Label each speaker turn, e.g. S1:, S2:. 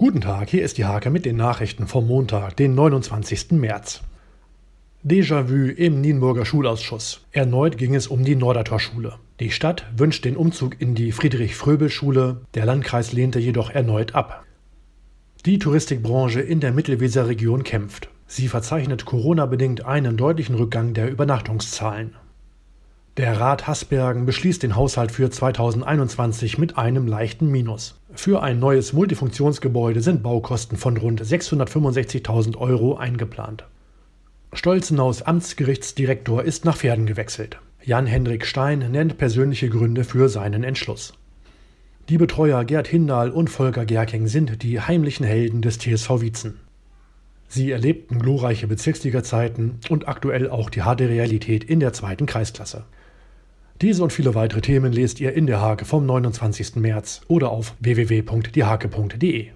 S1: Guten Tag, hier ist die Hake mit den Nachrichten vom Montag, den 29. März. Déjà-vu im Nienburger Schulausschuss. Erneut ging es um die Nordertor-Schule. Die Stadt wünscht den Umzug in die Friedrich-Fröbel-Schule, der Landkreis lehnte jedoch erneut ab. Die Touristikbranche in der Mittelweserregion kämpft. Sie verzeichnet Corona-bedingt einen deutlichen Rückgang der Übernachtungszahlen. Der Rat Hasbergen beschließt den Haushalt für 2021 mit einem leichten Minus. Für ein neues Multifunktionsgebäude sind Baukosten von rund 665.000 Euro eingeplant. Stolzenhaus Amtsgerichtsdirektor ist nach Pferden gewechselt. Jan-Hendrik Stein nennt persönliche Gründe für seinen Entschluss. Die Betreuer Gerd Hindal und Volker Gerking sind die heimlichen Helden des TSV Wietzen. Sie erlebten glorreiche Bezirksliga-Zeiten und aktuell auch die harte Realität in der zweiten Kreisklasse. Diese und viele weitere Themen lest ihr in der Hake vom 29. März oder auf www.diehake.de.